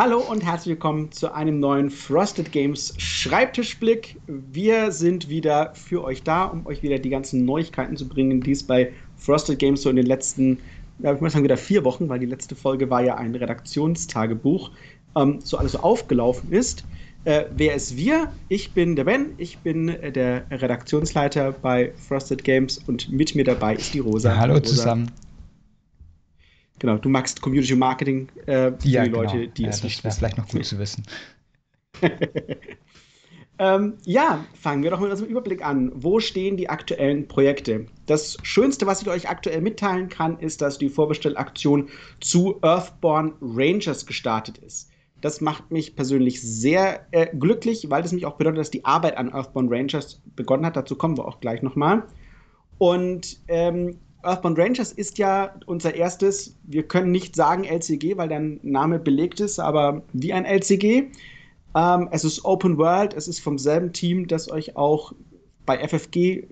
Hallo und herzlich willkommen zu einem neuen Frosted Games Schreibtischblick. Wir sind wieder für euch da, um euch wieder die ganzen Neuigkeiten zu bringen, die es bei Frosted Games so in den letzten, ja, ich muss sagen, wieder vier Wochen, weil die letzte Folge war ja ein Redaktionstagebuch, ähm, so alles so aufgelaufen ist. Äh, wer ist wir? Ich bin der Ben, ich bin äh, der Redaktionsleiter bei Frosted Games und mit mir dabei ist die Rosa. Ja, hallo Rosa. zusammen. Genau, du magst Community Marketing äh, für ja, die Leute, genau. die ja, es nicht Das wäre vielleicht noch gut zu wissen. ähm, ja, fangen wir doch mit unserem Überblick an. Wo stehen die aktuellen Projekte? Das Schönste, was ich euch aktuell mitteilen kann, ist, dass die Vorbestellaktion zu Earthborn Rangers gestartet ist. Das macht mich persönlich sehr äh, glücklich, weil das mich auch bedeutet, dass die Arbeit an Earthborn Rangers begonnen hat. Dazu kommen wir auch gleich nochmal. Und ähm, Earthbound Rangers ist ja unser erstes, wir können nicht sagen LCG, weil der Name belegt ist, aber wie ein LCG. Ähm, es ist Open World, es ist vom selben Team, das euch auch bei FFG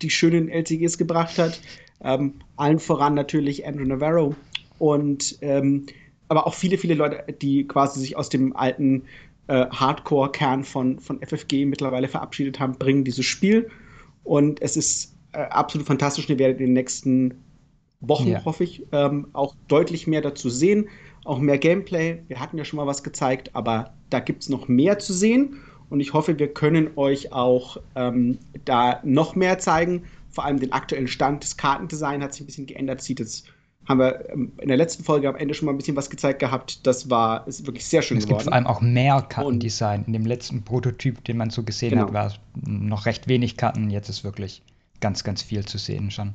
die schönen LCGs gebracht hat. Ähm, allen voran natürlich Andrew Navarro und ähm, aber auch viele, viele Leute, die quasi sich aus dem alten äh, Hardcore-Kern von, von FFG mittlerweile verabschiedet haben, bringen dieses Spiel. Und es ist äh, absolut fantastisch. Wir werden in den nächsten Wochen, ja. hoffe ich, ähm, auch deutlich mehr dazu sehen. Auch mehr Gameplay. Wir hatten ja schon mal was gezeigt, aber da gibt es noch mehr zu sehen. Und ich hoffe, wir können euch auch ähm, da noch mehr zeigen. Vor allem den aktuellen Stand. Das Kartendesign hat sich ein bisschen geändert. Sieht jetzt, haben wir ähm, in der letzten Folge am Ende schon mal ein bisschen was gezeigt gehabt. Das war ist wirklich sehr schön es geworden. Es gibt vor allem auch mehr Kartendesign. In dem letzten Prototyp, den man so gesehen genau. hat, war es noch recht wenig Karten. Jetzt ist wirklich ganz, ganz viel zu sehen schon.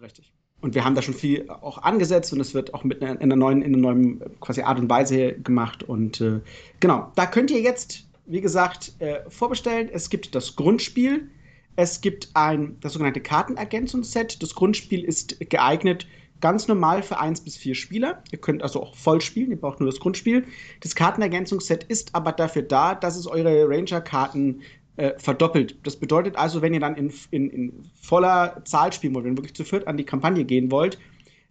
Richtig. Und wir haben da schon viel auch angesetzt und es wird auch mit einer, in einer neuen, in einer neuen quasi Art und Weise gemacht. Und äh, genau, da könnt ihr jetzt, wie gesagt, äh, vorbestellen. Es gibt das Grundspiel. Es gibt ein, das sogenannte Kartenergänzungsset. Das Grundspiel ist geeignet ganz normal für eins bis vier Spieler. Ihr könnt also auch voll spielen, ihr braucht nur das Grundspiel. Das Kartenergänzungsset ist aber dafür da, dass es eure Ranger-Karten äh, verdoppelt. Das bedeutet also, wenn ihr dann in, in, in voller Zahl spielen wollt, wenn ihr wirklich zu viert an die Kampagne gehen wollt,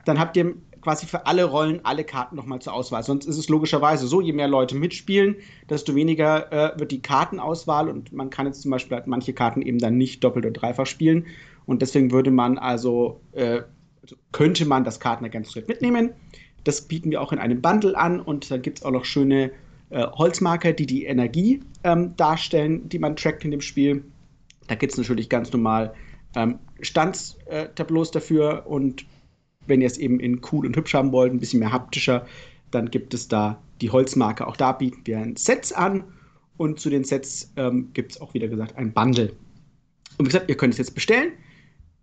dann habt ihr quasi für alle Rollen alle Karten nochmal zur Auswahl. Sonst ist es logischerweise so, je mehr Leute mitspielen, desto weniger äh, wird die Kartenauswahl und man kann jetzt zum Beispiel halt manche Karten eben dann nicht doppelt oder dreifach spielen. Und deswegen würde man also, äh, also könnte man das Kartenergänzungsset mitnehmen. Das bieten wir auch in einem Bundle an und dann gibt es auch noch schöne äh, Holzmarker, die die Energie ähm, darstellen, die man trackt in dem Spiel. Da gibt es natürlich ganz normal ähm, Standstableaus dafür und wenn ihr es eben in cool und hübsch haben wollt, ein bisschen mehr haptischer, dann gibt es da die Holzmarke. Auch da bieten wir ein Sets an und zu den Sets ähm, gibt es auch wieder gesagt ein Bundle. Und wie gesagt, ihr könnt es jetzt bestellen.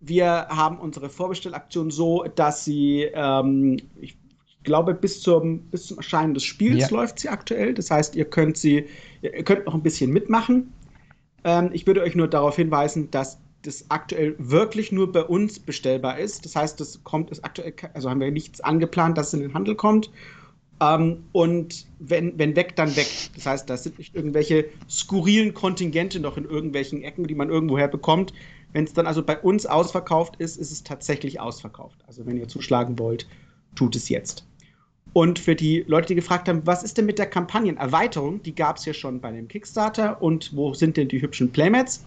Wir haben unsere Vorbestellaktion so, dass sie, ähm, ich glaube, bis zum, bis zum Erscheinen des Spiels ja. läuft sie aktuell. Das heißt, ihr könnt sie, ihr könnt noch ein bisschen mitmachen. Ähm, ich würde euch nur darauf hinweisen, dass das aktuell wirklich nur bei uns bestellbar ist. Das heißt, das kommt, ist aktuell, also haben wir nichts angeplant, dass es in den Handel kommt. Ähm, und wenn, wenn weg, dann weg. Das heißt, das sind nicht irgendwelche skurrilen Kontingente noch in irgendwelchen Ecken, die man irgendwoher bekommt. Wenn es dann also bei uns ausverkauft ist, ist es tatsächlich ausverkauft. Also wenn ihr zuschlagen wollt, tut es jetzt. Und für die Leute, die gefragt haben, was ist denn mit der Kampagnenerweiterung, die gab es ja schon bei dem Kickstarter und wo sind denn die hübschen Playmats?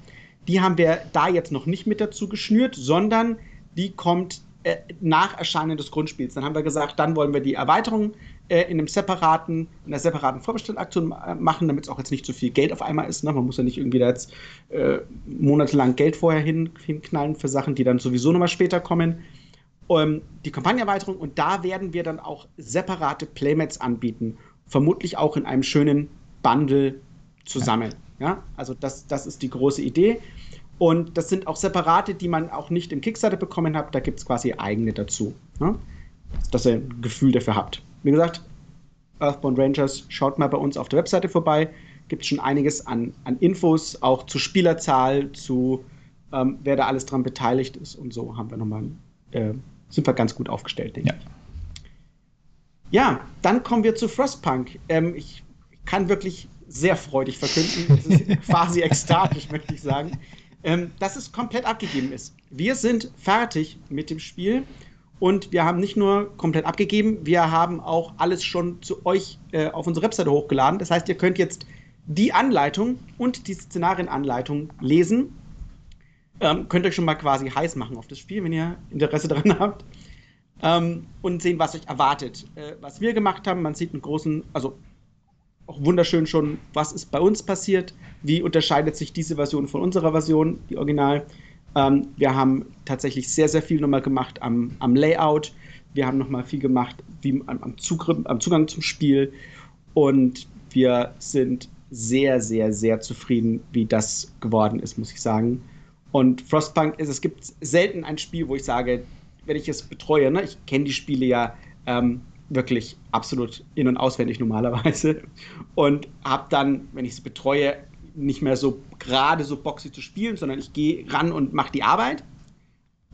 Die haben wir da jetzt noch nicht mit dazu geschnürt, sondern die kommt äh, nach Erscheinen des Grundspiels. Dann haben wir gesagt, dann wollen wir die Erweiterung äh, in einem separaten, in einer separaten Vorbestellaktion äh, machen, damit es auch jetzt nicht zu viel Geld auf einmal ist. Ne? Man muss ja nicht irgendwie da jetzt äh, monatelang Geld vorher hin, hinknallen für Sachen, die dann sowieso nochmal später kommen ähm, die Kampagnenerweiterung und da werden wir dann auch separate Playmats anbieten. Vermutlich auch in einem schönen Bundle zusammen. Ja. ja? Also das, das ist die große Idee. Und das sind auch separate, die man auch nicht im Kickstarter bekommen hat. Da gibt es quasi eigene dazu. Ja? Dass ihr ein Gefühl dafür habt. Wie gesagt, Earthbound Rangers, schaut mal bei uns auf der Webseite vorbei. Gibt es schon einiges an, an Infos, auch zur Spielerzahl, zu ähm, wer da alles dran beteiligt ist. Und so haben wir nochmal äh, sind wir ganz gut aufgestellt, denke ich. Ja, dann kommen wir zu Frostpunk. Ähm, ich kann wirklich sehr freudig verkünden, es ist quasi ekstatisch, möchte ich sagen, ähm, dass es komplett abgegeben ist. Wir sind fertig mit dem Spiel Und wir haben nicht nur komplett abgegeben, wir haben auch alles schon zu euch äh, auf unsere Webseite hochgeladen. Das heißt, ihr könnt jetzt die Anleitung und die Szenarienanleitung lesen. Ähm, könnt euch schon mal quasi heiß machen auf das Spiel, wenn ihr Interesse daran habt. Ähm, und sehen, was euch erwartet. Äh, was wir gemacht haben, man sieht einen großen, also auch wunderschön schon, was ist bei uns passiert, wie unterscheidet sich diese Version von unserer Version, die Original. Ähm, wir haben tatsächlich sehr, sehr viel nochmal gemacht am, am Layout. Wir haben nochmal viel gemacht wie am, am, Zugriff, am Zugang zum Spiel. Und wir sind sehr, sehr, sehr zufrieden, wie das geworden ist, muss ich sagen. Und Frostpunk ist, es gibt selten ein Spiel, wo ich sage, wenn ich es betreue, ne, ich kenne die Spiele ja ähm, wirklich absolut in- und auswendig normalerweise und habe dann, wenn ich es betreue, nicht mehr so gerade so boxy zu spielen, sondern ich gehe ran und mache die Arbeit.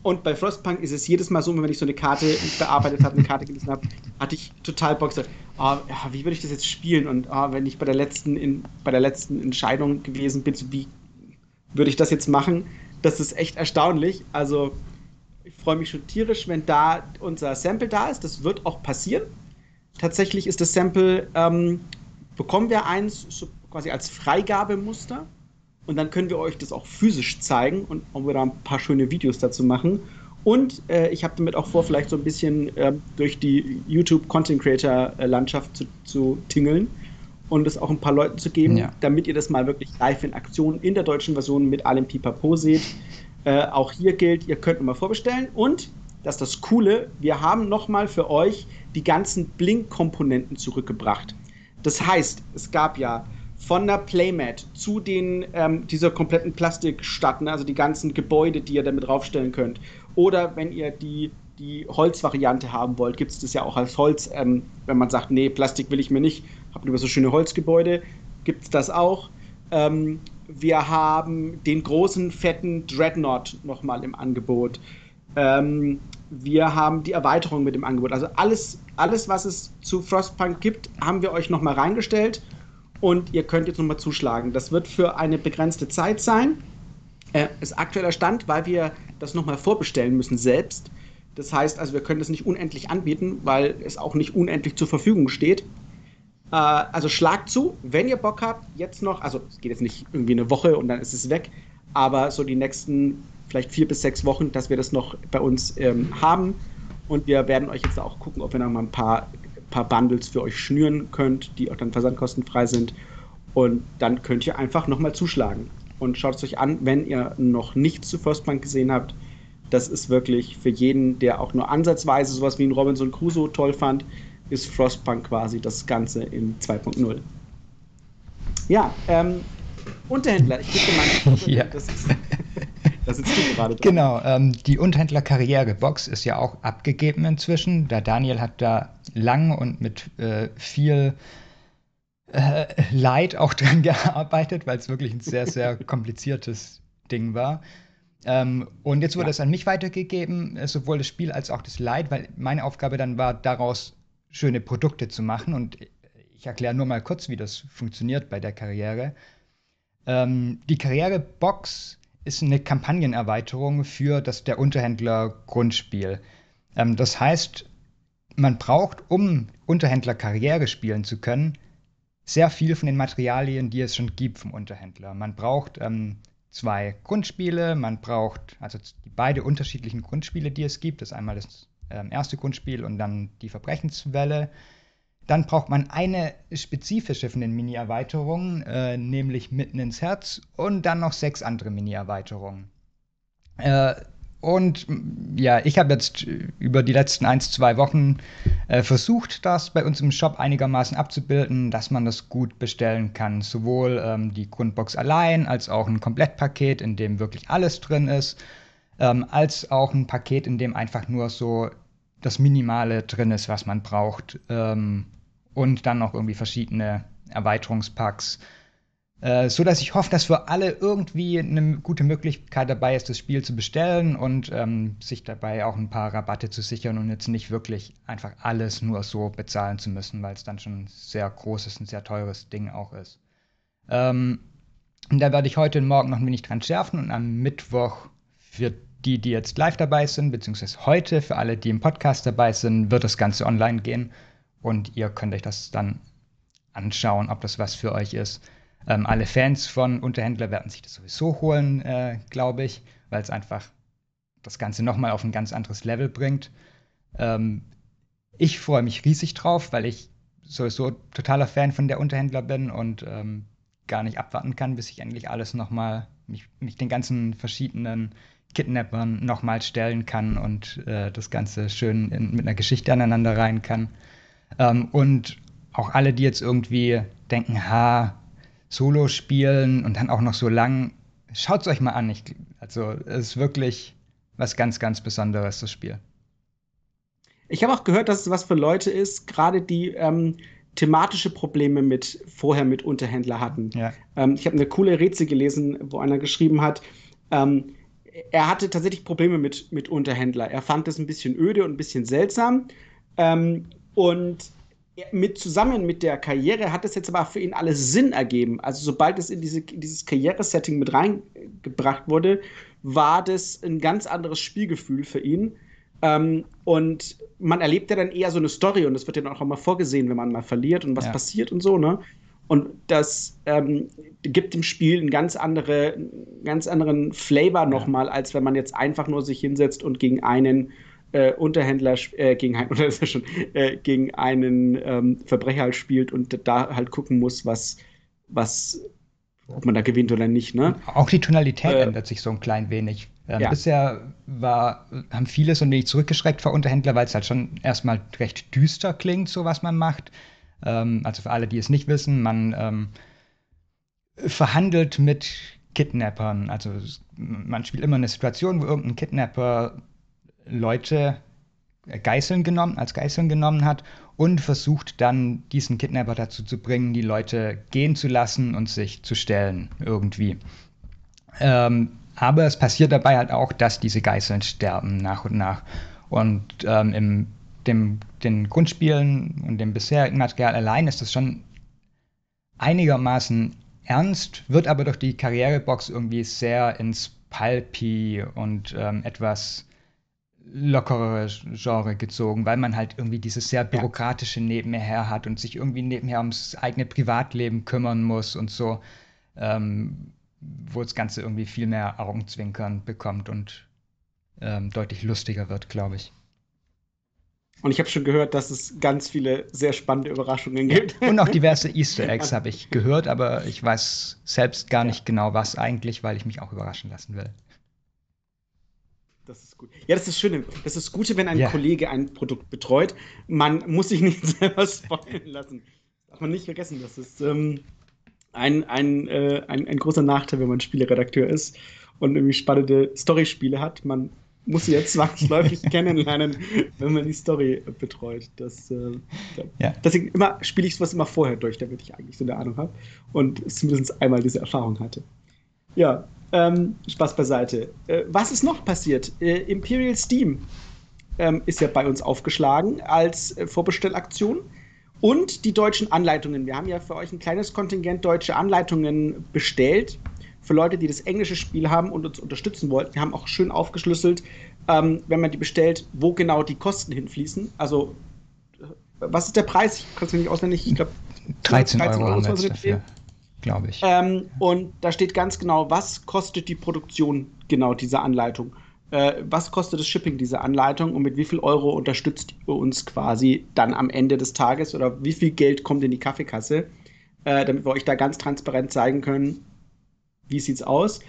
Und bei Frostpunk ist es jedes Mal so, wenn ich so eine Karte bearbeitet habe, eine Karte gelesen habe, hatte ich total Bock. So, oh, wie würde ich das jetzt spielen? Und oh, wenn ich bei der letzten in, bei der letzten Entscheidung gewesen bin, wie würde ich das jetzt machen? Das ist echt erstaunlich. Also ich freue mich schon tierisch, wenn da unser Sample da ist. Das wird auch passieren. Tatsächlich ist das Sample, ähm, bekommen wir eins so quasi als Freigabemuster. Und dann können wir euch das auch physisch zeigen und auch wieder ein paar schöne Videos dazu machen. Und äh, ich habe damit auch vor, vielleicht so ein bisschen äh, durch die YouTube Content Creator Landschaft zu, zu, tingeln und es auch ein paar Leuten zu geben, ja. damit ihr das mal wirklich live in Aktion in der deutschen Version mit allem Pipapo seht. Äh, auch hier gilt, ihr könnt mal vorbestellen und das ist das Coole, wir haben nochmal für euch die ganzen Blink-Komponenten zurückgebracht. Das heißt, es gab ja von der Playmat zu den ähm, dieser kompletten Plastikstadt, ne, also die ganzen Gebäude, die ihr damit draufstellen könnt. Oder wenn ihr die, die Holzvariante haben wollt, gibt es das ja auch als Holz. Ähm, wenn man sagt, nee, Plastik will ich mir nicht, habt lieber so schöne Holzgebäude, gibt es das auch. Ähm, wir haben den großen, fetten Dreadnought nochmal im Angebot. Ähm, wir haben die Erweiterung mit dem Angebot. Also alles, alles, was es zu Frostpunk gibt, haben wir euch nochmal reingestellt und ihr könnt jetzt nochmal zuschlagen. Das wird für eine begrenzte Zeit sein. Äh, ist aktueller Stand, weil wir das nochmal vorbestellen müssen selbst. Das heißt also, wir können das nicht unendlich anbieten, weil es auch nicht unendlich zur Verfügung steht. Äh, also schlagt zu, wenn ihr Bock habt, jetzt noch, also es geht jetzt nicht irgendwie eine Woche und dann ist es weg, aber so die nächsten vielleicht vier bis sechs Wochen, dass wir das noch bei uns ähm, haben. Und wir werden euch jetzt auch gucken, ob wir noch mal ein paar paar Bundles für euch schnüren könnt, die auch dann versandkostenfrei sind. Und dann könnt ihr einfach nochmal zuschlagen. Und schaut es euch an, wenn ihr noch nichts zu Frostpunk gesehen habt. Das ist wirklich für jeden, der auch nur ansatzweise sowas wie ein Robinson Crusoe toll fand, ist Frostpunk quasi das Ganze in 2.0. Ja, ähm, Unterhändler, ich gebe dir meine. ja. Das ist, da sitzt du gerade dran. Genau, ähm, die Unterhändler-Karriere-Box ist ja auch abgegeben inzwischen. Der Daniel hat da lang und mit äh, viel äh, Leid auch dran gearbeitet, weil es wirklich ein sehr, sehr kompliziertes Ding war. Ähm, und jetzt wurde ja. es an mich weitergegeben, äh, sowohl das Spiel als auch das Leid, weil meine Aufgabe dann war, daraus schöne Produkte zu machen. Und ich erkläre nur mal kurz, wie das funktioniert bei der Karriere. Ähm, die Karrierebox ist eine Kampagnenerweiterung für das der Unterhändler Grundspiel. Ähm, das heißt, man braucht, um Unterhändler Karriere spielen zu können, sehr viel von den Materialien, die es schon gibt vom Unterhändler. Man braucht ähm, zwei Grundspiele, man braucht also die beide unterschiedlichen Grundspiele, die es gibt. Das ist einmal das ähm, erste Grundspiel und dann die Verbrechenswelle. Dann braucht man eine spezifische von den Mini-Erweiterungen, äh, nämlich Mitten ins Herz und dann noch sechs andere Mini-Erweiterungen. Äh, und ja, ich habe jetzt über die letzten ein, zwei Wochen äh, versucht, das bei uns im Shop einigermaßen abzubilden, dass man das gut bestellen kann. Sowohl ähm, die Grundbox allein als auch ein Komplettpaket, in dem wirklich alles drin ist, ähm, als auch ein Paket, in dem einfach nur so das Minimale drin ist, was man braucht. Ähm, und dann noch irgendwie verschiedene Erweiterungspacks. Äh, so dass ich hoffe, dass für alle irgendwie eine gute Möglichkeit dabei ist, das Spiel zu bestellen und ähm, sich dabei auch ein paar Rabatte zu sichern und jetzt nicht wirklich einfach alles nur so bezahlen zu müssen, weil es dann schon ein sehr großes und sehr teures Ding auch ist. Ähm, da werde ich heute und morgen noch ein wenig dran schärfen und am Mittwoch wird die, die jetzt live dabei sind, beziehungsweise heute, für alle, die im Podcast dabei sind, wird das Ganze online gehen und ihr könnt euch das dann anschauen, ob das was für euch ist. Ähm, alle Fans von Unterhändler werden sich das sowieso holen, äh, glaube ich, weil es einfach das Ganze nochmal auf ein ganz anderes Level bringt. Ähm, ich freue mich riesig drauf, weil ich sowieso totaler Fan von der Unterhändler bin und ähm, gar nicht abwarten kann, bis ich endlich alles nochmal, mich, mich den ganzen verschiedenen Kidnappern nochmal stellen kann und äh, das Ganze schön in, mit einer Geschichte aneinander rein kann. Ähm, und auch alle, die jetzt irgendwie denken, ha, Solo spielen und dann auch noch so lang, schaut es euch mal an. Ich, also es ist wirklich was ganz, ganz Besonderes, das Spiel. Ich habe auch gehört, dass es was für Leute ist, gerade die ähm, thematische Probleme mit vorher mit Unterhändler hatten. Ja. Ähm, ich habe eine coole Rätsel gelesen, wo einer geschrieben hat, ähm, er hatte tatsächlich Probleme mit, mit Unterhändler. Er fand das ein bisschen öde und ein bisschen seltsam. Ähm, und mit zusammen mit der Karriere hat es jetzt aber für ihn alles Sinn ergeben. Also sobald es in, diese, in dieses Karrieresetting mit reingebracht wurde, war das ein ganz anderes Spielgefühl für ihn. Ähm, und man erlebt ja dann eher so eine Story und das wird ja dann auch mal vorgesehen, wenn man mal verliert und was ja. passiert und so, ne? Und das ähm, gibt dem Spiel einen ganz, andere, ganz anderen Flavor nochmal, als wenn man jetzt einfach nur sich hinsetzt und gegen einen äh, Unterhändler, äh, gegen, ein, oder ist schon, äh, gegen einen ähm, Verbrecher halt spielt und da halt gucken muss, was, was, ob man da gewinnt oder nicht. Ne? Auch die Tonalität äh, ändert sich so ein klein wenig. Ähm, ja. Bisher war, haben viele so ein wenig zurückgeschreckt vor Unterhändler, weil es halt schon erstmal recht düster klingt, so was man macht. Ähm, also für alle, die es nicht wissen, man ähm, verhandelt mit Kidnappern. Also man spielt immer eine Situation, wo irgendein Kidnapper Leute äh, Geiseln genommen, als Geiseln genommen hat und versucht dann diesen Kidnapper dazu zu bringen, die Leute gehen zu lassen und sich zu stellen irgendwie. Ähm, aber es passiert dabei halt auch, dass diese Geiseln sterben nach und nach. Und ähm, im dem, den Grundspielen und dem bisherigen Material allein ist das schon einigermaßen ernst, wird aber durch die Karrierebox irgendwie sehr ins Pulpy und ähm, etwas lockerere Genre gezogen, weil man halt irgendwie dieses sehr bürokratische ja. nebenher hat und sich irgendwie nebenher ums eigene Privatleben kümmern muss und so, ähm, wo das Ganze irgendwie viel mehr Augenzwinkern bekommt und ähm, deutlich lustiger wird, glaube ich. Und ich habe schon gehört, dass es ganz viele sehr spannende Überraschungen gibt. Und auch diverse Easter Eggs habe ich gehört, aber ich weiß selbst gar nicht genau, was eigentlich, weil ich mich auch überraschen lassen will. Das ist gut. Ja, das ist schön. Das ist das Gute, wenn ein ja. Kollege ein Produkt betreut. Man muss sich nicht selber spoilern lassen. Das darf man nicht vergessen. Das ist ähm, ein, ein, äh, ein, ein großer Nachteil, wenn man Spieleredakteur ist und irgendwie spannende Storyspiele hat. Man muss sie jetzt zwangsläufig kennenlernen, wenn man die Story betreut. Das, äh, ja. Deswegen immer spiele ich sowas immer vorher durch, damit ich eigentlich so eine Ahnung habe und zumindest einmal diese Erfahrung hatte. Ja, ähm, Spaß beiseite. Äh, was ist noch passiert? Äh, Imperial Steam ähm, ist ja bei uns aufgeschlagen als äh, Vorbestellaktion. Und die deutschen Anleitungen. Wir haben ja für euch ein kleines Kontingent deutsche Anleitungen bestellt. Für Leute, die das englische Spiel haben und uns unterstützen wollten. Wir haben auch schön aufgeschlüsselt, ähm, wenn man die bestellt, wo genau die Kosten hinfließen. Also, was ist der Preis? Ich kann es nicht auswendig. Ich glaube, 13, 13 Euro, Euro wir dafür glaube ich. Ähm, und da steht ganz genau, was kostet die Produktion genau dieser Anleitung. Äh, was kostet das Shipping dieser Anleitung und mit wie viel Euro unterstützt ihr uns quasi dann am Ende des Tages oder wie viel Geld kommt in die Kaffeekasse, äh, damit wir euch da ganz transparent zeigen können, wie sieht's aus.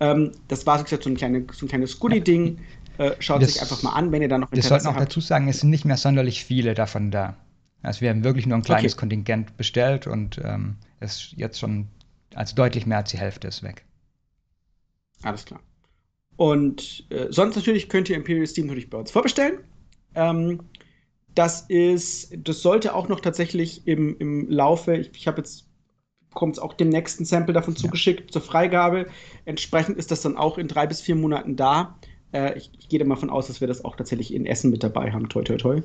Ähm, das war so ein, kleine, so ein kleines Goodie-Ding. Äh, schaut das, sich einfach mal an, wenn ihr da noch Interesse Wir sollten auch dazu sagen, es sind nicht mehr sonderlich viele davon da. Also wir haben wirklich nur ein kleines okay. Kontingent bestellt und ähm, ist jetzt schon, also deutlich mehr als die Hälfte ist weg. Alles klar. Und äh, sonst natürlich könnt ihr Imperial Steam natürlich bei uns vorbestellen. Ähm, das ist, das sollte auch noch tatsächlich im, im Laufe, ich, ich habe jetzt kommt es auch dem nächsten Sample davon ja. zugeschickt zur Freigabe. Entsprechend ist das dann auch in drei bis vier Monaten da. Äh, ich, ich gehe davon aus, dass wir das auch tatsächlich in Essen mit dabei haben. Toi, toi, toi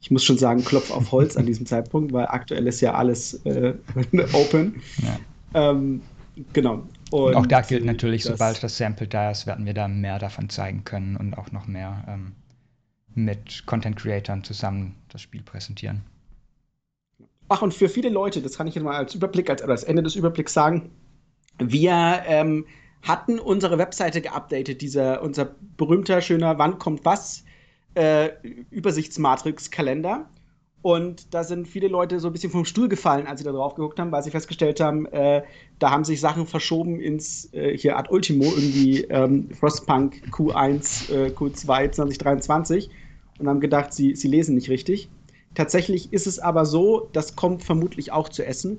ich muss schon sagen, Klopf auf Holz an diesem Zeitpunkt, weil aktuell ist ja alles äh, open. Ja. Ähm, genau. Und, auch da gilt natürlich, das, sobald das Sample da ist, werden wir da mehr davon zeigen können und auch noch mehr ähm, mit Content Creatern zusammen das Spiel präsentieren. Ach, und für viele Leute, das kann ich jetzt mal als Überblick, als, als Ende des Überblicks sagen, wir ähm, hatten unsere Webseite geupdatet, dieser, unser berühmter, schöner Wann kommt was äh, Übersichtsmatrix-Kalender. Und da sind viele Leute so ein bisschen vom Stuhl gefallen, als sie da drauf geguckt haben, weil sie festgestellt haben, äh, da haben sich Sachen verschoben ins äh, hier Ad Ultimo, irgendwie ähm, Frostpunk Q1, äh, Q2 2023 und haben gedacht, sie, sie lesen nicht richtig. Tatsächlich ist es aber so, das kommt vermutlich auch zu essen.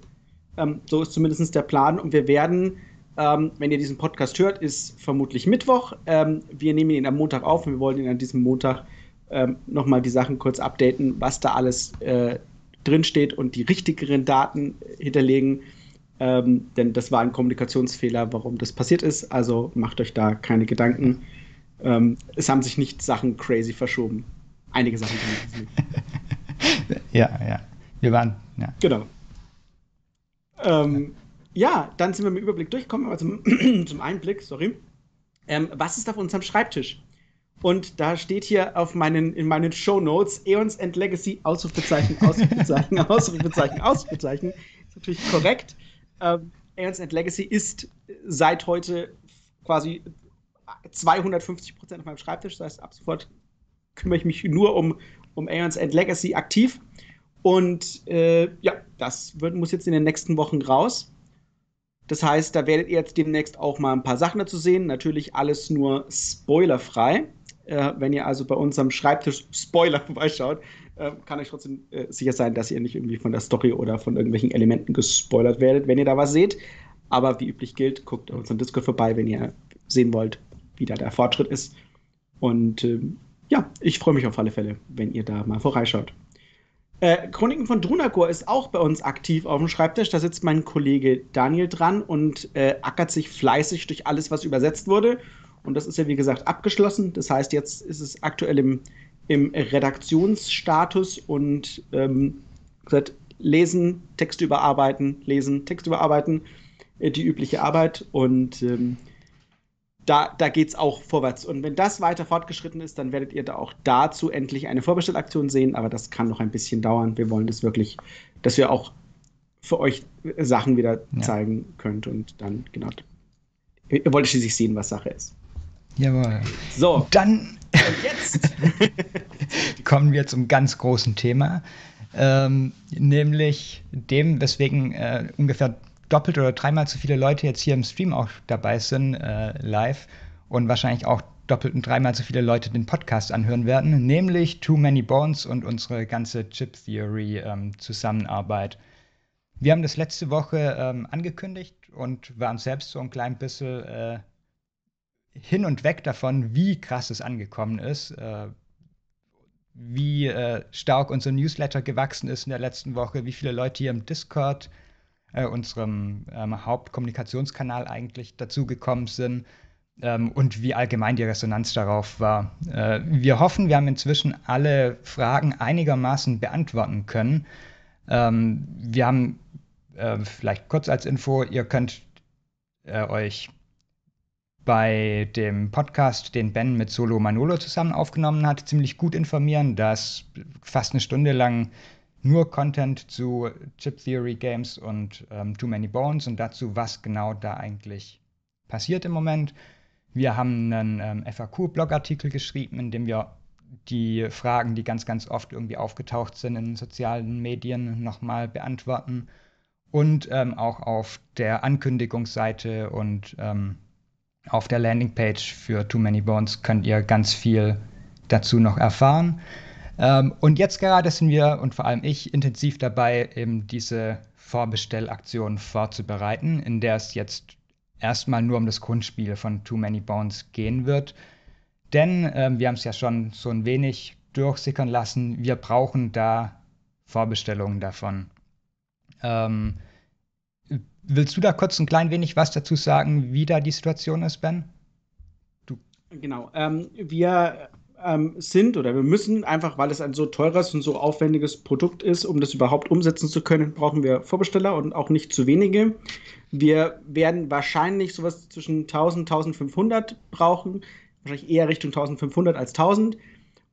Ähm, so ist zumindest der Plan. Und wir werden, ähm, wenn ihr diesen Podcast hört, ist vermutlich Mittwoch. Ähm, wir nehmen ihn am Montag auf und wir wollen ihn an diesem Montag ähm, nochmal die Sachen kurz updaten, was da alles äh, drinsteht und die richtigeren Daten hinterlegen. Ähm, denn das war ein Kommunikationsfehler, warum das passiert ist. Also macht euch da keine Gedanken. Ähm, es haben sich nicht Sachen crazy verschoben. Einige Sachen. ja, ja. Wir waren, ja. Genau. Ähm, ja, dann sind wir mit dem Überblick durchgekommen, aber zum, zum Einblick, sorry. Ähm, was ist auf unserem Schreibtisch? Und da steht hier auf meinen, in meinen Show Notes Eons and Legacy, Ausrufezeichen, Ausrufezeichen, Ausrufezeichen, Ausrufezeichen. Ist natürlich korrekt. Ähm, Aeons and Legacy ist seit heute quasi 250 Prozent auf meinem Schreibtisch. Das heißt, ab sofort kümmere ich mich nur um, um Aeons and Legacy aktiv. Und äh, ja, das wird, muss jetzt in den nächsten Wochen raus. Das heißt, da werdet ihr jetzt demnächst auch mal ein paar Sachen dazu sehen. Natürlich alles nur spoilerfrei. Äh, wenn ihr also bei unserem Schreibtisch Spoiler vorbeischaut, äh, kann euch trotzdem äh, sicher sein, dass ihr nicht irgendwie von der Story oder von irgendwelchen Elementen gespoilert werdet, wenn ihr da was seht. Aber wie üblich gilt, guckt auf unserem Discord vorbei, wenn ihr sehen wollt, wie da der Fortschritt ist. Und ähm, ja, ich freue mich auf alle Fälle, wenn ihr da mal vorbeischaut. Äh, Chroniken von Drunagor ist auch bei uns aktiv auf dem Schreibtisch. Da sitzt mein Kollege Daniel dran und äh, ackert sich fleißig durch alles, was übersetzt wurde. Und das ist ja, wie gesagt, abgeschlossen. Das heißt, jetzt ist es aktuell im, im Redaktionsstatus und ähm, gesagt, lesen, Texte überarbeiten, lesen, Texte überarbeiten, äh, die übliche Arbeit. Und ähm, da, da geht es auch vorwärts. Und wenn das weiter fortgeschritten ist, dann werdet ihr da auch dazu endlich eine Vorbestellaktion sehen. Aber das kann noch ein bisschen dauern. Wir wollen das wirklich, dass wir auch für euch Sachen wieder ja. zeigen könnt. Und dann, genau, ihr wollt schließlich sehen, was Sache ist. Jawohl. So. Dann. Jetzt kommen wir zum ganz großen Thema. Ähm, nämlich dem, weswegen äh, ungefähr doppelt oder dreimal so viele Leute jetzt hier im Stream auch dabei sind, äh, live, und wahrscheinlich auch doppelt und dreimal so viele Leute den Podcast anhören werden, nämlich Too Many Bones und unsere ganze Chip Theory ähm, Zusammenarbeit. Wir haben das letzte Woche ähm, angekündigt und waren selbst so ein klein bisschen äh, hin und weg davon, wie krass es angekommen ist, äh, wie äh, stark unser Newsletter gewachsen ist in der letzten Woche, wie viele Leute hier im Discord, äh, unserem ähm, Hauptkommunikationskanal eigentlich dazugekommen sind ähm, und wie allgemein die Resonanz darauf war. Äh, wir hoffen, wir haben inzwischen alle Fragen einigermaßen beantworten können. Ähm, wir haben äh, vielleicht kurz als Info, ihr könnt äh, euch bei dem Podcast, den Ben mit Solo Manolo zusammen aufgenommen hat, ziemlich gut informieren. Da ist fast eine Stunde lang nur Content zu Chip Theory Games und ähm, Too Many Bones und dazu, was genau da eigentlich passiert im Moment. Wir haben einen ähm, FAQ-Blogartikel geschrieben, in dem wir die Fragen, die ganz, ganz oft irgendwie aufgetaucht sind in sozialen Medien, nochmal beantworten. Und ähm, auch auf der Ankündigungsseite und ähm, auf der Landingpage für Too Many Bones könnt ihr ganz viel dazu noch erfahren. Ähm, und jetzt gerade sind wir und vor allem ich intensiv dabei, eben diese Vorbestellaktion vorzubereiten, in der es jetzt erstmal nur um das Grundspiel von Too Many Bones gehen wird. Denn ähm, wir haben es ja schon so ein wenig durchsickern lassen, wir brauchen da Vorbestellungen davon. Ähm, Willst du da kurz ein klein wenig was dazu sagen, wie da die Situation ist, Ben? Du. Genau. Ähm, wir ähm, sind oder wir müssen einfach, weil es ein so teures und so aufwendiges Produkt ist, um das überhaupt umsetzen zu können, brauchen wir Vorbesteller und auch nicht zu wenige. Wir werden wahrscheinlich sowas zwischen 1000 1500 brauchen, wahrscheinlich eher Richtung 1500 als 1000.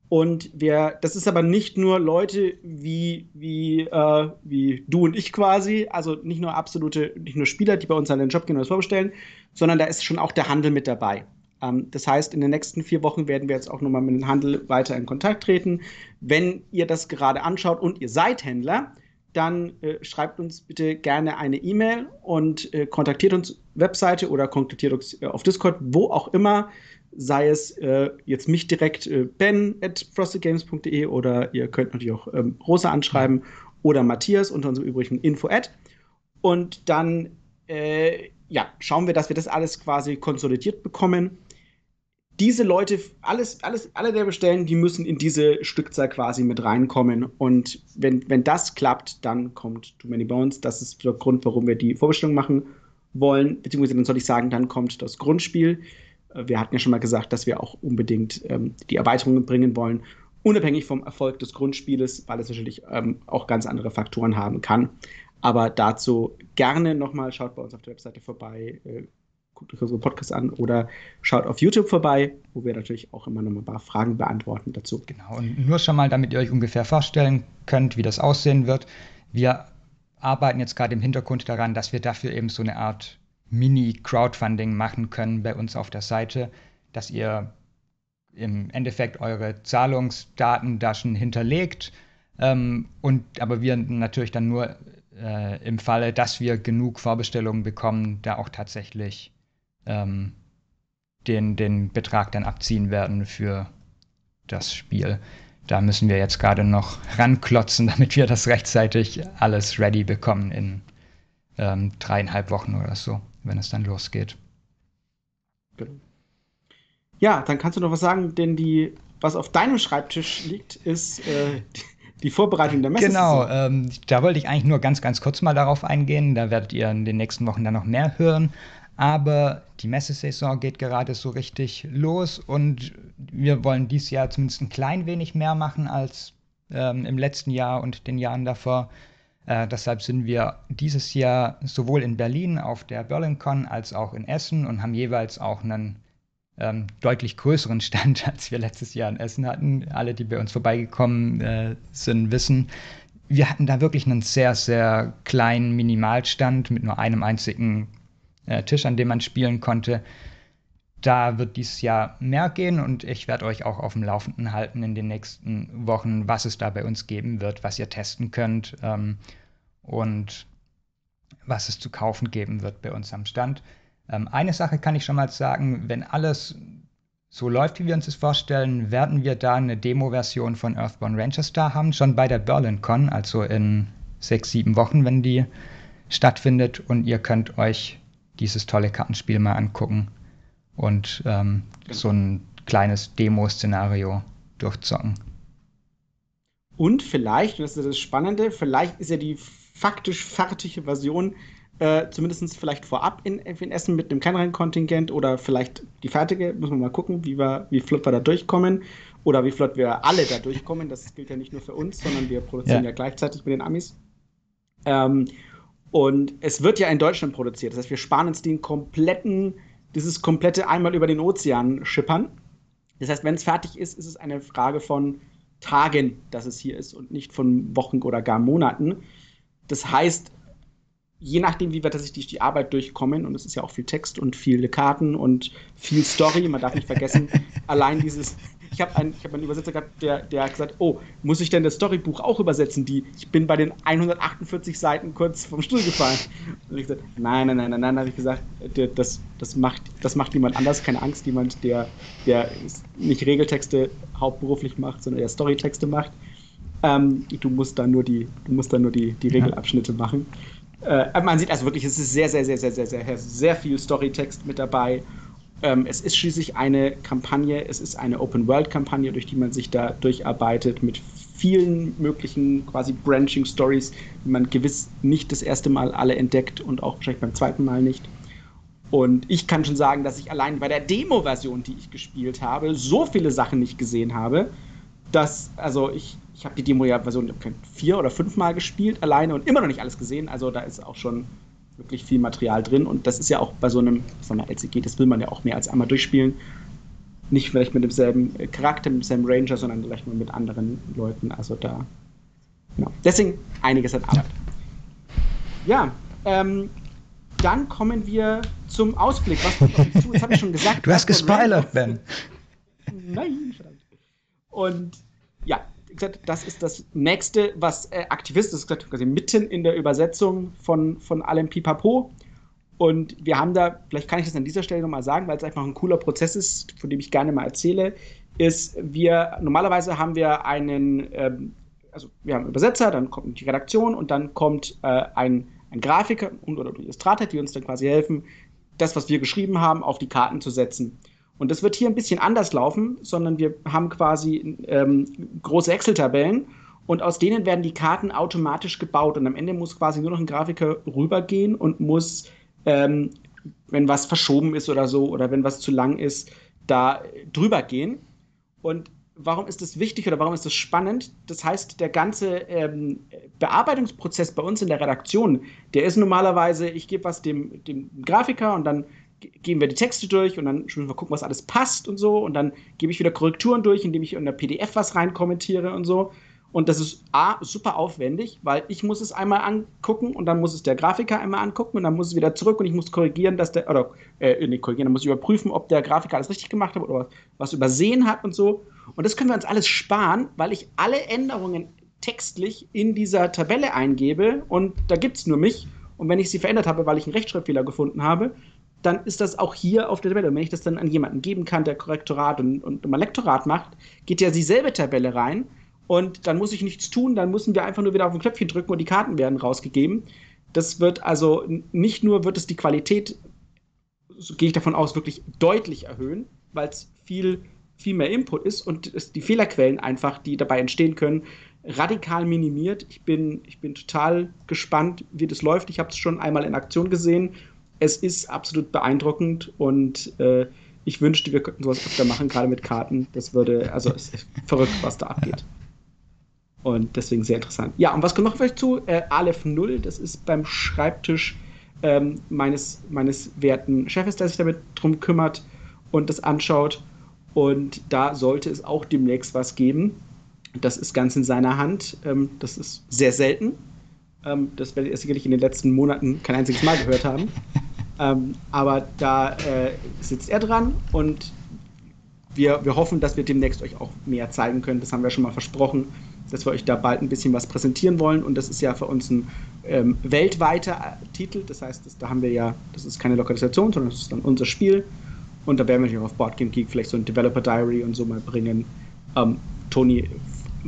Und wir, das ist aber nicht nur Leute wie, wie, äh, wie du und ich quasi, also nicht nur absolute, nicht nur Spieler, die bei uns an den Job gehen und das vorbestellen, sondern da ist schon auch der Handel mit dabei. Ähm, das heißt, in den nächsten vier Wochen werden wir jetzt auch nochmal mit dem Handel weiter in Kontakt treten. Wenn ihr das gerade anschaut und ihr seid Händler, dann äh, schreibt uns bitte gerne eine E-Mail und äh, kontaktiert uns Webseite oder kontaktiert uns äh, auf Discord, wo auch immer sei es äh, jetzt mich direkt äh, ben at frostedgames.de oder ihr könnt natürlich auch ähm, Rosa anschreiben oder Matthias unter unserem übrigen Info-Ad. Und dann äh, ja, schauen wir, dass wir das alles quasi konsolidiert bekommen. Diese Leute, alles, alles, alle, der bestellen, die müssen in diese Stückzahl quasi mit reinkommen. Und wenn, wenn das klappt, dann kommt Too Many Bones. Das ist der Grund, warum wir die Vorbestellung machen wollen. Beziehungsweise dann soll ich sagen, dann kommt das Grundspiel wir hatten ja schon mal gesagt, dass wir auch unbedingt ähm, die Erweiterungen bringen wollen, unabhängig vom Erfolg des Grundspieles, weil es natürlich ähm, auch ganz andere Faktoren haben kann. Aber dazu gerne nochmal schaut bei uns auf der Webseite vorbei, äh, guckt euch unseren Podcast an oder schaut auf YouTube vorbei, wo wir natürlich auch immer noch ein paar Fragen beantworten dazu. Genau, und nur schon mal, damit ihr euch ungefähr vorstellen könnt, wie das aussehen wird. Wir arbeiten jetzt gerade im Hintergrund daran, dass wir dafür eben so eine Art Mini-Crowdfunding machen können bei uns auf der Seite, dass ihr im Endeffekt eure Zahlungsdaten da schon hinterlegt ähm, und aber wir natürlich dann nur äh, im Falle, dass wir genug Vorbestellungen bekommen, da auch tatsächlich ähm, den, den Betrag dann abziehen werden für das Spiel. Da müssen wir jetzt gerade noch ranklotzen, damit wir das rechtzeitig alles ready bekommen in ähm, dreieinhalb Wochen oder so wenn es dann losgeht. Genau. Ja, dann kannst du noch was sagen, denn die, was auf deinem Schreibtisch liegt, ist äh, die Vorbereitung der Messe. Genau, ähm, da wollte ich eigentlich nur ganz, ganz kurz mal darauf eingehen. Da werdet ihr in den nächsten Wochen dann noch mehr hören. Aber die Messesaison geht gerade so richtig los und wir wollen dieses Jahr zumindest ein klein wenig mehr machen als ähm, im letzten Jahr und den Jahren davor. Äh, deshalb sind wir dieses Jahr sowohl in Berlin auf der BerlinCon als auch in Essen und haben jeweils auch einen ähm, deutlich größeren Stand, als wir letztes Jahr in Essen hatten. Alle, die bei uns vorbeigekommen äh, sind, wissen, wir hatten da wirklich einen sehr, sehr kleinen Minimalstand mit nur einem einzigen äh, Tisch, an dem man spielen konnte. Da wird dieses Jahr mehr gehen und ich werde euch auch auf dem Laufenden halten in den nächsten Wochen, was es da bei uns geben wird, was ihr testen könnt ähm, und was es zu kaufen geben wird bei uns am Stand. Ähm, eine Sache kann ich schon mal sagen, wenn alles so läuft, wie wir uns das vorstellen, werden wir da eine Demo-Version von Earthbound Rangers da haben, schon bei der BerlinCon, also in sechs, sieben Wochen, wenn die stattfindet und ihr könnt euch dieses tolle Kartenspiel mal angucken und ähm, so ein kleines Demo-Szenario durchzocken. Und vielleicht, das ist das Spannende, vielleicht ist ja die faktisch fertige Version äh, zumindest vielleicht vorab in, in Essen mit einem kleineren Kontingent oder vielleicht die fertige, muss man mal gucken, wie, wir, wie flott wir da durchkommen oder wie flott wir alle da durchkommen. Das gilt ja nicht nur für uns, sondern wir produzieren ja, ja gleichzeitig mit den Amis. Ähm, und es wird ja in Deutschland produziert. Das heißt, wir sparen uns den kompletten dieses komplette einmal über den Ozean schippern. Das heißt, wenn es fertig ist, ist es eine Frage von Tagen, dass es hier ist und nicht von Wochen oder gar Monaten. Das heißt, je nachdem, wie wir tatsächlich die Arbeit durchkommen, und es ist ja auch viel Text und viele Karten und viel Story, man darf nicht vergessen, allein dieses ich habe einen, hab einen Übersetzer gehabt, der, der hat gesagt, oh, muss ich denn das Storybuch auch übersetzen? Die, ich bin bei den 148 Seiten kurz vom Stuhl gefallen. Und ich gesagt, nein, nein, nein, nein, nein, habe ich gesagt, das, das, macht, das macht niemand anders, keine Angst, jemand, der, der nicht Regeltexte hauptberuflich macht, sondern der Storytexte macht. Ähm, du musst dann nur die, du musst dann nur die, die Regelabschnitte ja. machen. Äh, man sieht also wirklich, es ist sehr, sehr, sehr, sehr, sehr, sehr, sehr viel Storytext mit dabei ähm, es ist schließlich eine Kampagne, es ist eine Open-World-Kampagne, durch die man sich da durcharbeitet mit vielen möglichen quasi Branching-Stories, die man gewiss nicht das erste Mal alle entdeckt und auch wahrscheinlich beim zweiten Mal nicht. Und ich kann schon sagen, dass ich allein bei der Demo-Version, die ich gespielt habe, so viele Sachen nicht gesehen habe, dass, also ich, ich habe die Demo-Version vier oder fünfmal gespielt alleine und immer noch nicht alles gesehen. Also da ist auch schon wirklich viel Material drin. Und das ist ja auch bei so einem, sagen wir LCG, das will man ja auch mehr als einmal durchspielen. Nicht vielleicht mit demselben Charakter, mit demselben Ranger, sondern vielleicht mal mit anderen Leuten. Also da, genau. Deswegen einiges an Arbeit. Ja, ähm, dann kommen wir zum Ausblick. Was kommt auf zu? Das habe ich schon gesagt. Du hast gespoilert, Ben. Nein, verdammt. Und ja, gesagt, das ist das nächste, was äh, Aktivist ist, quasi mitten in der Übersetzung von, von allem Pipapo. Und wir haben da, vielleicht kann ich das an dieser Stelle nochmal sagen, weil es einfach ein cooler Prozess ist, von dem ich gerne mal erzähle, ist, wir, normalerweise haben wir einen, ähm, also wir haben einen Übersetzer, dann kommt die Redaktion und dann kommt äh, ein, ein Grafiker und oder Illustrator, die uns dann quasi helfen, das, was wir geschrieben haben, auf die Karten zu setzen. Und das wird hier ein bisschen anders laufen, sondern wir haben quasi ähm, große Excel-Tabellen und aus denen werden die Karten automatisch gebaut. Und am Ende muss quasi nur noch ein Grafiker rübergehen und muss, ähm, wenn was verschoben ist oder so, oder wenn was zu lang ist, da drüber gehen. Und warum ist das wichtig oder warum ist das spannend? Das heißt, der ganze ähm, Bearbeitungsprozess bei uns in der Redaktion, der ist normalerweise, ich gebe was dem, dem Grafiker und dann gehen wir die Texte durch und dann müssen wir gucken, was alles passt und so. Und dann gebe ich wieder Korrekturen durch, indem ich in der PDF was rein kommentiere und so. Und das ist A, super aufwendig, weil ich muss es einmal angucken und dann muss es der Grafiker einmal angucken und dann muss es wieder zurück und ich muss korrigieren, dass der, oder, äh, nicht korrigieren, dann muss ich überprüfen, ob der Grafiker alles richtig gemacht hat oder was übersehen hat und so. Und das können wir uns alles sparen, weil ich alle Änderungen textlich in dieser Tabelle eingebe und da gibt es nur mich. Und wenn ich sie verändert habe, weil ich einen Rechtschreibfehler gefunden habe, dann ist das auch hier auf der Tabelle. Und wenn ich das dann an jemanden geben kann, der Korrektorat und, und mal Lektorat macht, geht ja dieselbe Tabelle rein und dann muss ich nichts tun, dann müssen wir einfach nur wieder auf ein Knöpfchen drücken und die Karten werden rausgegeben. Das wird also nicht nur wird es die Qualität, so gehe ich davon aus, wirklich deutlich erhöhen, weil es viel, viel mehr Input ist und es die Fehlerquellen einfach, die dabei entstehen können, radikal minimiert. Ich bin, ich bin total gespannt, wie das läuft. Ich habe es schon einmal in Aktion gesehen es ist absolut beeindruckend und äh, ich wünschte, wir könnten sowas öfter machen, gerade mit Karten. Das würde, also es ist verrückt, was da abgeht. Und deswegen sehr interessant. Ja, und was kommt noch vielleicht zu? Äh, Aleph 0, das ist beim Schreibtisch ähm, meines, meines werten Chefs, der sich damit drum kümmert und das anschaut. Und da sollte es auch demnächst was geben. Das ist ganz in seiner Hand. Ähm, das ist sehr selten. Ähm, das werdet ihr sicherlich in den letzten Monaten kein einziges Mal gehört haben. Ähm, aber da äh, sitzt er dran und wir, wir hoffen, dass wir demnächst euch auch mehr zeigen können. Das haben wir schon mal versprochen, dass wir euch da bald ein bisschen was präsentieren wollen. Und das ist ja für uns ein ähm, weltweiter Titel. Das heißt, das, da haben wir ja, das ist keine Lokalisation, sondern das ist dann unser Spiel. Und da werden wir natürlich auf Boardgame Geek vielleicht so ein Developer Diary und so mal bringen. Ähm, Toni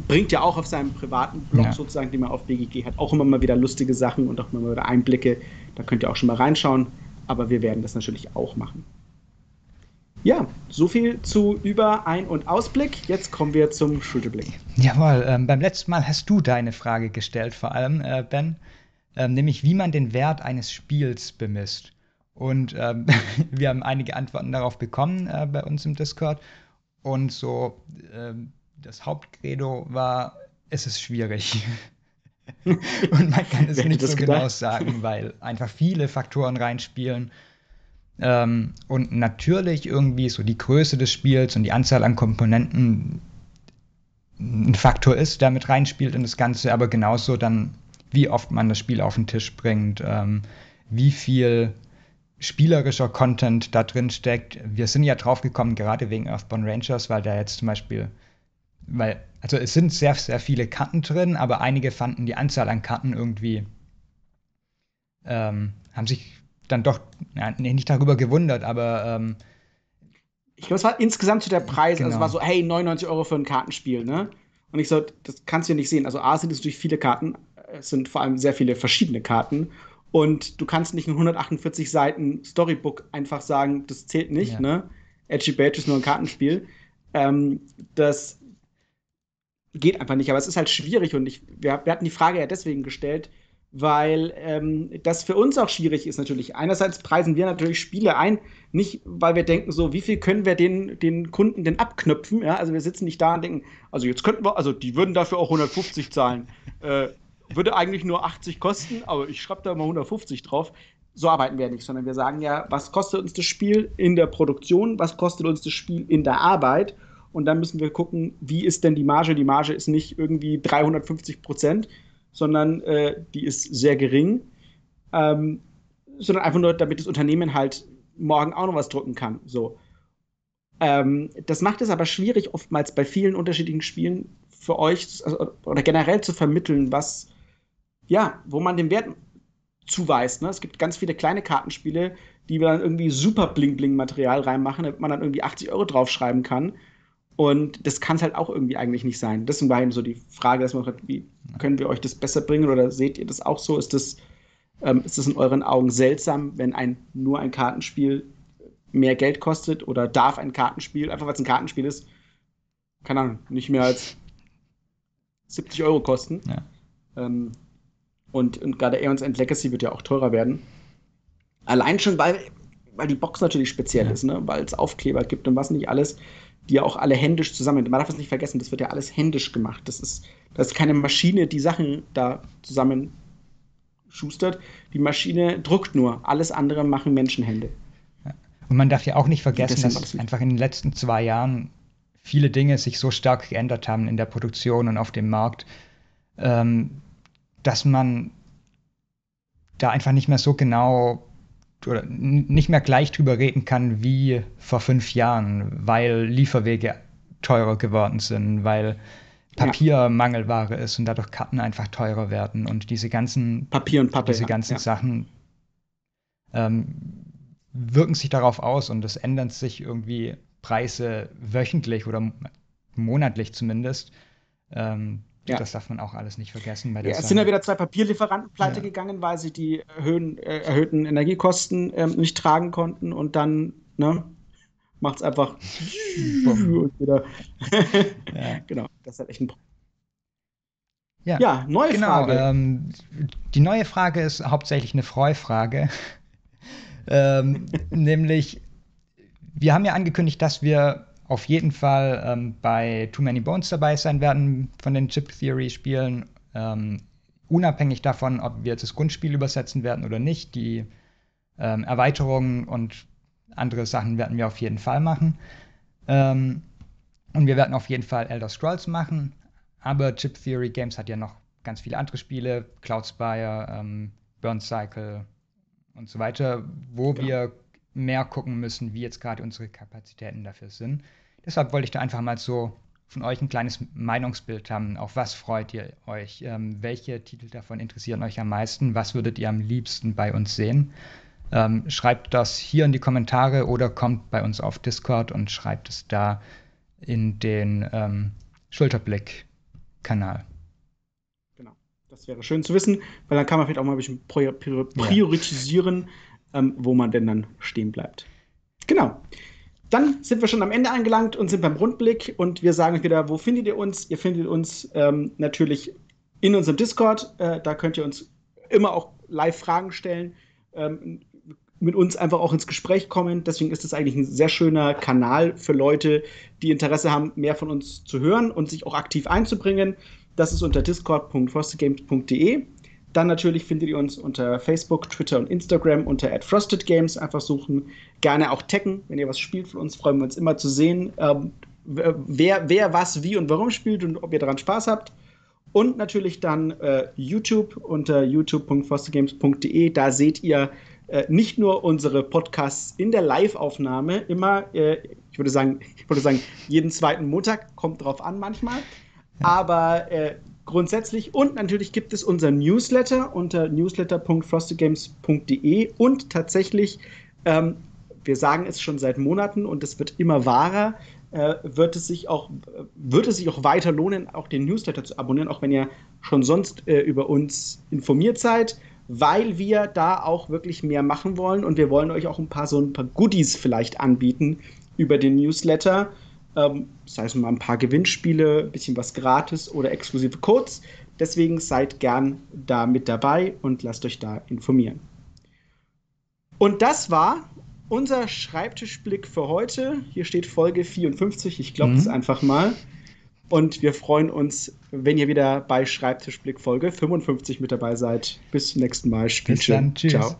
bringt ja auch auf seinem privaten Blog ja. sozusagen, den man auf BGG hat, auch immer mal wieder lustige Sachen und auch immer mal wieder Einblicke. Da könnt ihr auch schon mal reinschauen. Aber wir werden das natürlich auch machen. Ja, so viel zu Über-, Ein- und Ausblick. Jetzt kommen wir zum Schulterblick. Jawohl, ähm, beim letzten Mal hast du deine Frage gestellt, vor allem, äh, Ben, ähm, nämlich wie man den Wert eines Spiels bemisst. Und ähm, wir haben einige Antworten darauf bekommen äh, bei uns im Discord. Und so ähm, das Hauptcredo war, es ist schwierig. und man kann es nicht so gedacht? genau sagen, weil einfach viele Faktoren reinspielen. Ähm, und natürlich irgendwie so die Größe des Spiels und die Anzahl an Komponenten ein Faktor ist, der mit reinspielt in das Ganze, aber genauso dann, wie oft man das Spiel auf den Tisch bringt, ähm, wie viel spielerischer Content da drin steckt. Wir sind ja drauf gekommen, gerade wegen Earthbound Rangers, weil da jetzt zum Beispiel weil, also es sind sehr, sehr viele Karten drin, aber einige fanden die Anzahl an Karten irgendwie, ähm, haben sich dann doch ja, nicht darüber gewundert, aber ähm, ich glaube, es war insgesamt zu der Preis, genau. also es war so, hey, 99 Euro für ein Kartenspiel, ne? Und ich so, das kannst du ja nicht sehen. Also A sind es natürlich viele Karten, es sind vor allem sehr viele verschiedene Karten. Und du kannst nicht in 148 Seiten Storybook einfach sagen, das zählt nicht, ja. ne? Edgy Badge ist nur ein Kartenspiel. Ähm, das geht einfach nicht. Aber es ist halt schwierig und ich, wir, wir hatten die Frage ja deswegen gestellt, weil ähm, das für uns auch schwierig ist natürlich. Einerseits preisen wir natürlich Spiele ein, nicht weil wir denken so, wie viel können wir den, den Kunden denn abknöpfen, ja, also wir sitzen nicht da und denken, also jetzt könnten wir, also die würden dafür auch 150 zahlen, äh, würde eigentlich nur 80 kosten, aber ich schreibe da mal 150 drauf. So arbeiten wir nicht, sondern wir sagen ja, was kostet uns das Spiel in der Produktion, was kostet uns das Spiel in der Arbeit und dann müssen wir gucken, wie ist denn die Marge. Die Marge ist nicht irgendwie 350 Prozent, sondern äh, die ist sehr gering, ähm, sondern einfach nur, damit das Unternehmen halt morgen auch noch was drucken kann. So. Ähm, das macht es aber schwierig, oftmals bei vielen unterschiedlichen Spielen für euch also, oder generell zu vermitteln, was, ja, wo man den Wert zuweist. Ne? Es gibt ganz viele kleine Kartenspiele, die wir dann irgendwie super Bling-Bling-Material reinmachen, damit man dann irgendwie 80 Euro draufschreiben kann. Und das kann es halt auch irgendwie eigentlich nicht sein. Deswegen war eben so die Frage, dass man sagt, wie können wir euch das besser bringen oder seht ihr das auch so? Ist das, ähm, ist das in euren Augen seltsam, wenn ein nur ein Kartenspiel mehr Geld kostet oder darf ein Kartenspiel, einfach weil es ein Kartenspiel ist, keine Ahnung, nicht mehr als 70 Euro kosten? Ja. Ähm, und, und gerade Aeons End Legacy wird ja auch teurer werden. Allein schon, weil, weil die Box natürlich speziell ja. ist, ne? weil es Aufkleber gibt und was nicht alles die ja auch alle händisch zusammen. Man darf es nicht vergessen, das wird ja alles händisch gemacht. Das ist, das ist keine Maschine, die Sachen da zusammen schustert. Die Maschine druckt nur. Alles andere machen Menschenhände. Und man darf ja auch nicht vergessen, das dass einfach in den letzten zwei Jahren viele Dinge sich so stark geändert haben in der Produktion und auf dem Markt, ähm, dass man da einfach nicht mehr so genau oder nicht mehr gleich drüber reden kann wie vor fünf Jahren, weil Lieferwege teurer geworden sind, weil Papier Mangelware ist und dadurch Karten einfach teurer werden und diese ganzen Papier und Pappe, diese ganzen ja. Sachen ähm, wirken sich darauf aus und es ändern sich irgendwie Preise wöchentlich oder monatlich zumindest. Ähm, ja. Das darf man auch alles nicht vergessen. Ja, es sind ja wieder zwei Papierlieferanten pleite ja. gegangen, weil sie die erhöhen, äh, erhöhten Energiekosten ähm, nicht tragen konnten und dann ne, macht es einfach und wieder. ja. Genau, das ist halt echt ein Problem. Ja, ja neue genau, Frage. Ähm, die neue Frage ist hauptsächlich eine Freufrage. ähm, nämlich, wir haben ja angekündigt, dass wir auf jeden Fall ähm, bei Too Many Bones dabei sein werden von den Chip Theory Spielen. Ähm, unabhängig davon, ob wir jetzt das Grundspiel übersetzen werden oder nicht. Die ähm, Erweiterungen und andere Sachen werden wir auf jeden Fall machen. Ähm, und wir werden auf jeden Fall Elder Scrolls machen. Aber Chip Theory Games hat ja noch ganz viele andere Spiele, Cloud Spire, ähm, Burn Cycle und so weiter, wo genau. wir mehr gucken müssen, wie jetzt gerade unsere Kapazitäten dafür sind. Deshalb wollte ich da einfach mal so von euch ein kleines Meinungsbild haben. Auf was freut ihr euch? Ähm, welche Titel davon interessieren euch am meisten? Was würdet ihr am liebsten bei uns sehen? Ähm, schreibt das hier in die Kommentare oder kommt bei uns auf Discord und schreibt es da in den ähm, Schulterblick-Kanal. Genau, das wäre schön zu wissen, weil dann kann man vielleicht auch mal ein bisschen priorisieren. Ja ähm, wo man denn dann stehen bleibt. Genau. Dann sind wir schon am Ende angelangt und sind beim Rundblick und wir sagen euch wieder, wo findet ihr uns? Ihr findet uns ähm, natürlich in unserem Discord. Äh, da könnt ihr uns immer auch live Fragen stellen, ähm, mit uns einfach auch ins Gespräch kommen. Deswegen ist es eigentlich ein sehr schöner Kanal für Leute, die Interesse haben, mehr von uns zu hören und sich auch aktiv einzubringen. Das ist unter discord.frostedgames.de. Dann natürlich findet ihr uns unter Facebook, Twitter und Instagram unter @frostedgames. Einfach suchen. Gerne auch taggen, wenn ihr was spielt von uns. Freuen wir uns immer zu sehen, ähm, wer, wer was, wie und warum spielt und ob ihr daran Spaß habt. Und natürlich dann äh, YouTube unter youtube.frostedgames.de. Da seht ihr äh, nicht nur unsere Podcasts in der Live-Aufnahme, immer, äh, ich würde sagen, ich würde sagen, jeden zweiten Montag, kommt drauf an manchmal. Aber äh, grundsätzlich. Und natürlich gibt es unser Newsletter unter newsletter.frostygames.de und tatsächlich, ähm, wir sagen es schon seit Monaten und es wird immer wahrer, äh, wird, es sich auch, wird es sich auch weiter lohnen, auch den Newsletter zu abonnieren, auch wenn ihr schon sonst äh, über uns informiert seid, weil wir da auch wirklich mehr machen wollen und wir wollen euch auch ein paar so ein paar Goodies vielleicht anbieten über den Newsletter. Ähm, das heißt mal ein paar Gewinnspiele, ein bisschen was gratis oder exklusive Codes. Deswegen seid gern da mit dabei und lasst euch da informieren. Und das war unser Schreibtischblick für heute. Hier steht Folge 54. Ich glaube es mhm. einfach mal. Und wir freuen uns, wenn ihr wieder bei Schreibtischblick Folge 55 mit dabei seid. Bis zum nächsten Mal. Spielchen. Bis dann. Tschüss. Ciao.